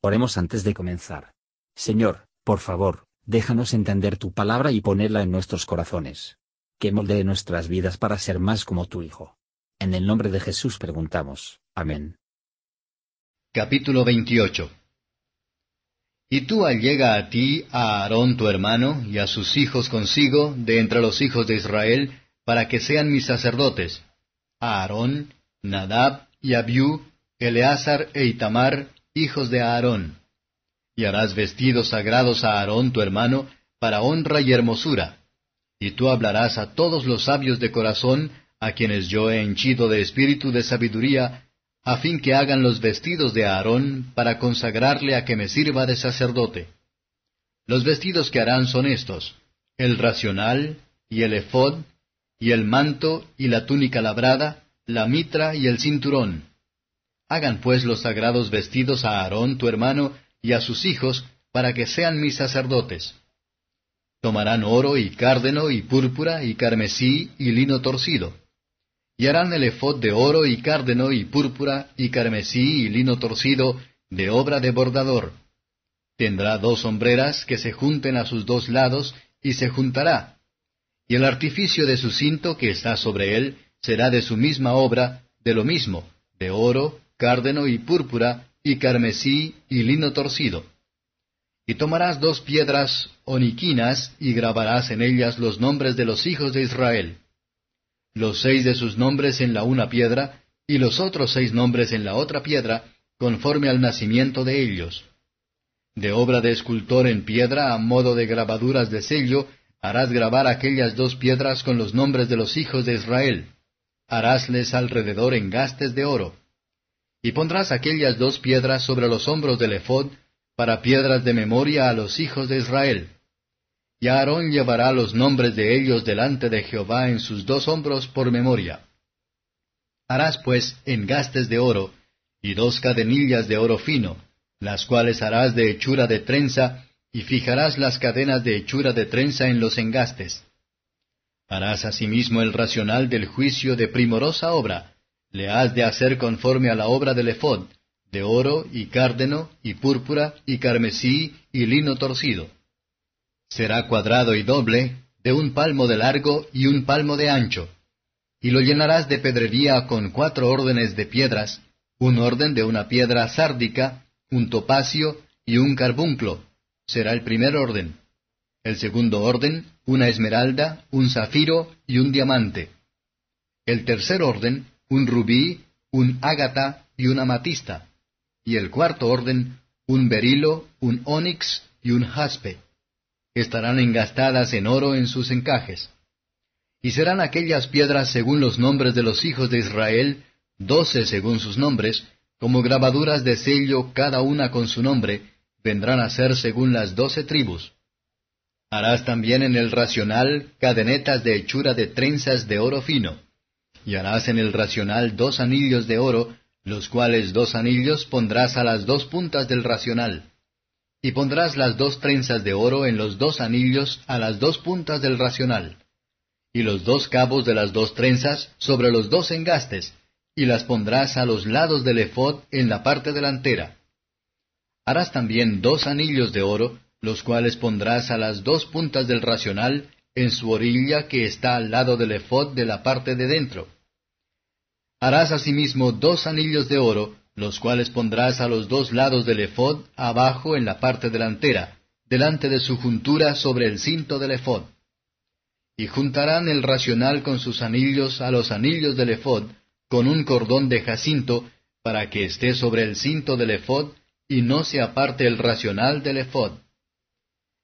Oremos antes de comenzar. Señor, por favor, déjanos entender tu palabra y ponerla en nuestros corazones. Que moldee nuestras vidas para ser más como tu Hijo. En el nombre de Jesús preguntamos. Amén. Capítulo 28 Y tú allega a ti a Aarón tu hermano y a sus hijos consigo de entre los hijos de Israel, para que sean mis sacerdotes, a Aarón, Nadab y Abiú, Eleazar e Itamar, hijos de Aarón. Y harás vestidos sagrados a Aarón tu hermano, para honra y hermosura. Y tú hablarás a todos los sabios de corazón, a quienes yo he henchido de espíritu de sabiduría, a fin que hagan los vestidos de Aarón, para consagrarle a que me sirva de sacerdote. Los vestidos que harán son estos, el racional, y el efod, y el manto, y la túnica labrada, la mitra y el cinturón, Hagan pues los sagrados vestidos a Aarón tu hermano y a sus hijos, para que sean mis sacerdotes. Tomarán oro y cárdeno y púrpura y carmesí y lino torcido. Y harán el efod de oro y cárdeno y púrpura y carmesí y lino torcido de obra de bordador. Tendrá dos sombreras que se junten a sus dos lados y se juntará. Y el artificio de su cinto que está sobre él será de su misma obra, de lo mismo, de oro, cárdeno y púrpura, y carmesí y lino torcido. Y tomarás dos piedras oniquinas, y grabarás en ellas los nombres de los hijos de Israel. Los seis de sus nombres en la una piedra, y los otros seis nombres en la otra piedra, conforme al nacimiento de ellos. De obra de escultor en piedra, a modo de grabaduras de sello, harás grabar aquellas dos piedras con los nombres de los hijos de Israel. Harásles alrededor engastes de oro y pondrás aquellas dos piedras sobre los hombros del ephod, para piedras de memoria a los hijos de Israel. Y Aarón llevará los nombres de ellos delante de Jehová en sus dos hombros por memoria. Harás pues engastes de oro, y dos cadenillas de oro fino, las cuales harás de hechura de trenza, y fijarás las cadenas de hechura de trenza en los engastes. Harás asimismo el racional del juicio de primorosa obra, le has de hacer conforme a la obra del ephod, de oro y cárdeno y púrpura y carmesí y lino torcido. Será cuadrado y doble, de un palmo de largo y un palmo de ancho. Y lo llenarás de pedrería con cuatro órdenes de piedras, un orden de una piedra sárdica, un topacio y un carbunclo. Será el primer orden. El segundo orden, una esmeralda, un zafiro y un diamante. El tercer orden, un rubí, un ágata y un amatista, y el cuarto orden, un berilo, un onix y un jaspe. Estarán engastadas en oro en sus encajes. Y serán aquellas piedras según los nombres de los hijos de Israel, doce según sus nombres, como grabaduras de sello cada una con su nombre, vendrán a ser según las doce tribus. Harás también en el racional cadenetas de hechura de trenzas de oro fino y harás en el racional dos anillos de oro, los cuales dos anillos pondrás a las dos puntas del racional. Y pondrás las dos trenzas de oro en los dos anillos a las dos puntas del racional. Y los dos cabos de las dos trenzas sobre los dos engastes, y las pondrás a los lados del efod en la parte delantera. Harás también dos anillos de oro, los cuales pondrás a las dos puntas del racional en su orilla que está al lado del efod de la parte de dentro Harás asimismo dos anillos de oro, los cuales pondrás a los dos lados del ephod, abajo en la parte delantera, delante de su juntura sobre el cinto del ephod. Y juntarán el racional con sus anillos a los anillos del ephod, con un cordón de jacinto, para que esté sobre el cinto del ephod, y no se aparte el racional del ephod.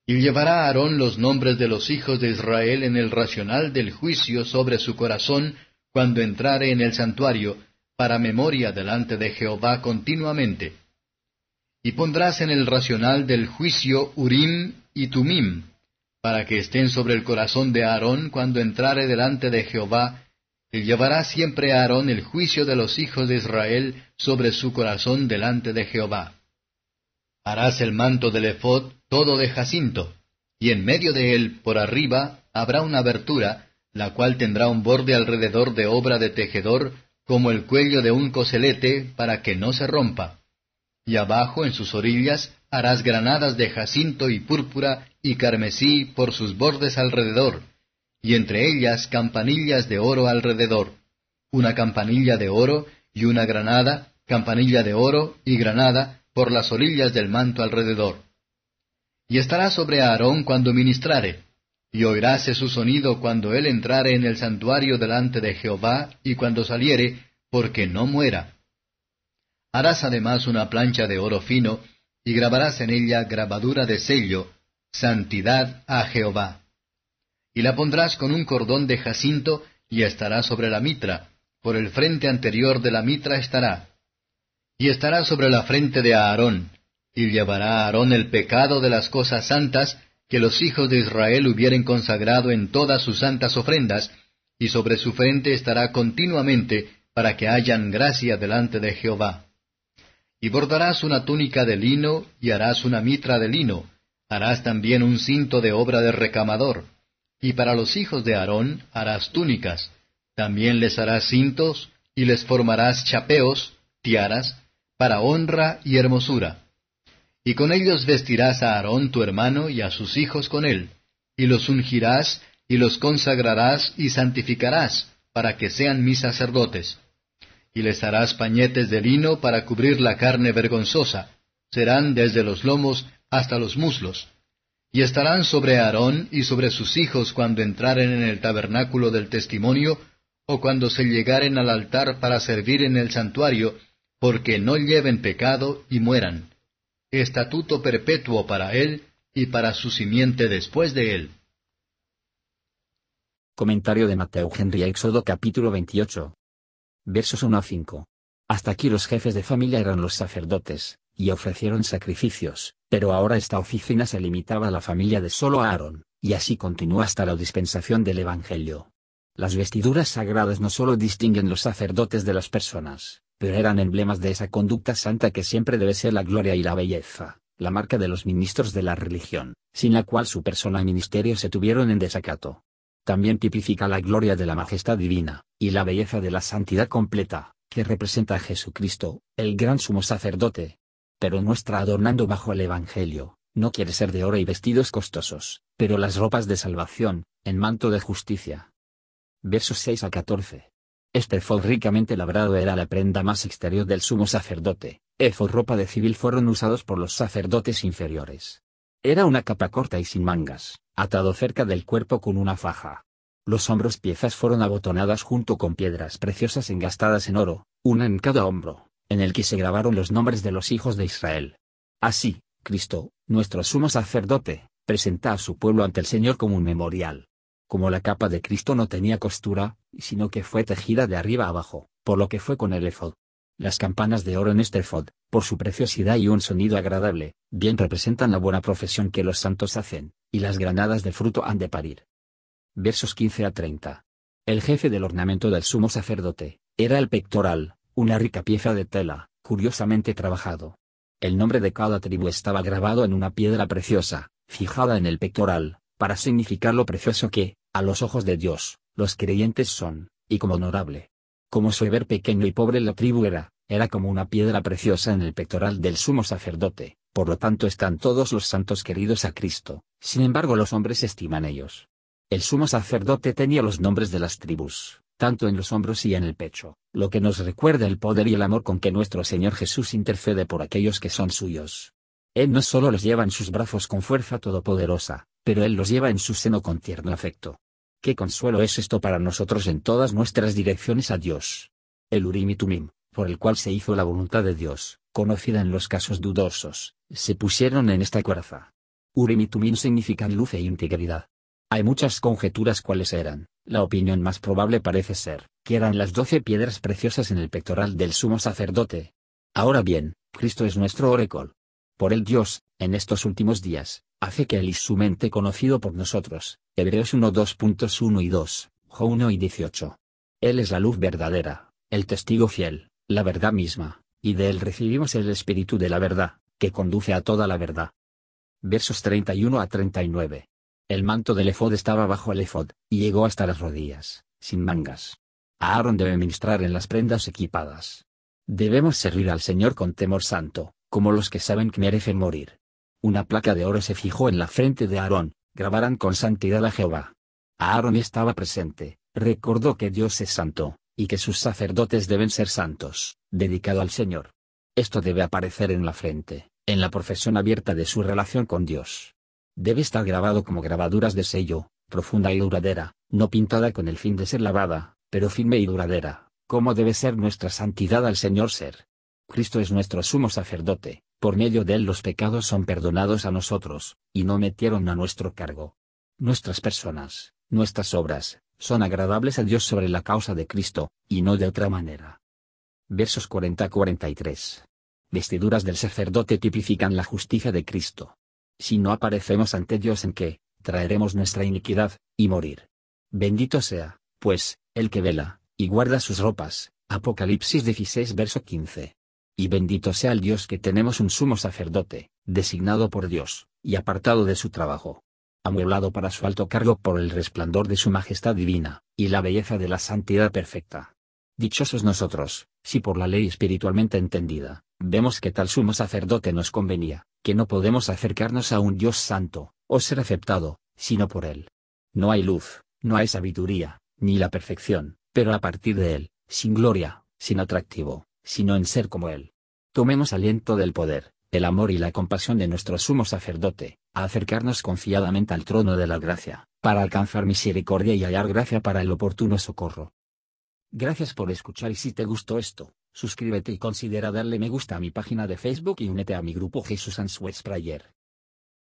Y llevará Aarón los nombres de los hijos de Israel en el racional del juicio sobre su corazón, cuando entrare en el santuario, para memoria delante de Jehová continuamente. Y pondrás en el racional del juicio Urim y Tumim, para que estén sobre el corazón de Aarón cuando entrare delante de Jehová, y llevará siempre Aarón el juicio de los hijos de Israel sobre su corazón delante de Jehová. Harás el manto del ephod todo de jacinto, y en medio de él, por arriba, habrá una abertura, la cual tendrá un borde alrededor de obra de tejedor, como el cuello de un coselete, para que no se rompa. y abajo en sus orillas harás granadas de jacinto y púrpura y carmesí por sus bordes alrededor, y entre ellas campanillas de oro alrededor, una campanilla de oro y una granada, campanilla de oro y granada por las orillas del manto alrededor. Y estará sobre Aarón cuando ministrare, y oiráse su sonido cuando él entrare en el santuario delante de Jehová y cuando saliere, porque no muera. Harás además una plancha de oro fino, y grabarás en ella grabadura de sello, Santidad a Jehová y la pondrás con un cordón de jacinto, y estará sobre la mitra, por el frente anterior de la mitra estará. Y estará sobre la frente de Aarón, y llevará Aarón el pecado de las cosas santas que los hijos de Israel hubieren consagrado en todas sus santas ofrendas, y sobre su frente estará continuamente, para que hayan gracia delante de Jehová. Y bordarás una túnica de lino, y harás una mitra de lino, harás también un cinto de obra de recamador, y para los hijos de Aarón harás túnicas, también les harás cintos, y les formarás chapeos, tiaras, para honra y hermosura. Y con ellos vestirás a Aarón tu hermano y a sus hijos con él, y los ungirás, y los consagrarás y santificarás, para que sean mis sacerdotes. Y les harás pañetes de lino para cubrir la carne vergonzosa, serán desde los lomos hasta los muslos y estarán sobre Aarón y sobre sus hijos cuando entraren en el tabernáculo del testimonio, o cuando se llegaren al altar para servir en el santuario, porque no lleven pecado y mueran. Estatuto perpetuo para él y para su simiente después de él. Comentario de Mateo Henry Éxodo capítulo 28. Versos 1 a 5. Hasta aquí los jefes de familia eran los sacerdotes, y ofrecieron sacrificios, pero ahora esta oficina se limitaba a la familia de solo Aarón, y así continuó hasta la dispensación del Evangelio. Las vestiduras sagradas no solo distinguen los sacerdotes de las personas, pero eran emblemas de esa conducta santa que siempre debe ser la gloria y la belleza, la marca de los ministros de la religión, sin la cual su persona y ministerio se tuvieron en desacato. También tipifica la gloria de la majestad divina, y la belleza de la santidad completa, que representa a Jesucristo, el gran sumo sacerdote, pero no está adornando bajo el Evangelio, no quiere ser de oro y vestidos costosos, pero las ropas de salvación, en manto de justicia. Versos 6 a 14. Este efod ricamente labrado era la prenda más exterior del sumo sacerdote, efod ropa de civil fueron usados por los sacerdotes inferiores. Era una capa corta y sin mangas, atado cerca del cuerpo con una faja. Los hombros piezas fueron abotonadas junto con piedras preciosas engastadas en oro, una en cada hombro en el que se grabaron los nombres de los hijos de Israel. Así, Cristo, nuestro sumo sacerdote, presenta a su pueblo ante el Señor como un memorial. Como la capa de Cristo no tenía costura, sino que fue tejida de arriba abajo, por lo que fue con el efod. Las campanas de oro en este efod, por su preciosidad y un sonido agradable, bien representan la buena profesión que los santos hacen, y las granadas de fruto han de parir. Versos 15 a 30. El jefe del ornamento del sumo sacerdote, era el pectoral, una rica pieza de tela, curiosamente trabajado. El nombre de cada tribu estaba grabado en una piedra preciosa, fijada en el pectoral, para significar lo precioso que, a los ojos de Dios, los creyentes son, y como honorable. Como su ver pequeño y pobre la tribu era, era como una piedra preciosa en el pectoral del sumo sacerdote, por lo tanto están todos los santos queridos a Cristo, sin embargo los hombres estiman ellos. El sumo sacerdote tenía los nombres de las tribus, tanto en los hombros y en el pecho, lo que nos recuerda el poder y el amor con que nuestro Señor Jesús intercede por aquellos que son suyos. Él no solo los lleva en sus brazos con fuerza todopoderosa, pero Él los lleva en su seno con tierno afecto. Qué consuelo es esto para nosotros en todas nuestras direcciones a Dios. El Urim y Tumim, por el cual se hizo la voluntad de Dios, conocida en los casos dudosos, se pusieron en esta cuerza. Urim y Tumim significan luz e integridad. Hay muchas conjeturas cuáles eran, la opinión más probable parece ser, que eran las doce piedras preciosas en el pectoral del sumo sacerdote. Ahora bien, Cristo es nuestro orécol. Por el Dios, en estos últimos días, hace que Él y su mente conocido por nosotros, Hebreos 1 2.1 y 2, Jo 1 y 18. Él es la luz verdadera, el testigo fiel, la verdad misma, y de Él recibimos el Espíritu de la verdad, que conduce a toda la verdad. Versos 31 a 39. El manto del efod estaba bajo el efod, y llegó hasta las rodillas, sin mangas. Aaron debe ministrar en las prendas equipadas. Debemos servir al Señor con temor santo, como los que saben que merecen morir. Una placa de oro se fijó en la frente de Aarón, grabarán con santidad a Jehová. Aarón estaba presente, recordó que Dios es santo, y que sus sacerdotes deben ser santos, dedicado al Señor. Esto debe aparecer en la frente, en la profesión abierta de su relación con Dios. Debe estar grabado como grabaduras de sello, profunda y duradera, no pintada con el fin de ser lavada, pero firme y duradera, como debe ser nuestra santidad al Señor ser. Cristo es nuestro sumo sacerdote, por medio de él los pecados son perdonados a nosotros, y no metieron a nuestro cargo. Nuestras personas, nuestras obras, son agradables a Dios sobre la causa de Cristo, y no de otra manera. Versos 40-43. Vestiduras del sacerdote tipifican la justicia de Cristo. Si no aparecemos ante Dios en que, traeremos nuestra iniquidad, y morir. Bendito sea, pues, el que vela, y guarda sus ropas. Apocalipsis 16 verso 15. Y bendito sea el Dios que tenemos un sumo sacerdote, designado por Dios, y apartado de su trabajo. Amueblado para su alto cargo por el resplandor de su majestad divina, y la belleza de la santidad perfecta. Dichosos nosotros, si por la ley espiritualmente entendida, vemos que tal sumo sacerdote nos convenía, que no podemos acercarnos a un Dios santo, o ser aceptado, sino por él. No hay luz, no hay sabiduría, ni la perfección, pero a partir de él, sin gloria, sin atractivo, sino en ser como él. Tomemos aliento del poder, el amor y la compasión de nuestro sumo sacerdote, a acercarnos confiadamente al trono de la gracia, para alcanzar misericordia y hallar gracia para el oportuno socorro. Gracias por escuchar y si te gustó esto, suscríbete y considera darle me gusta a mi página de Facebook y únete a mi grupo Jesús Answers Prayer.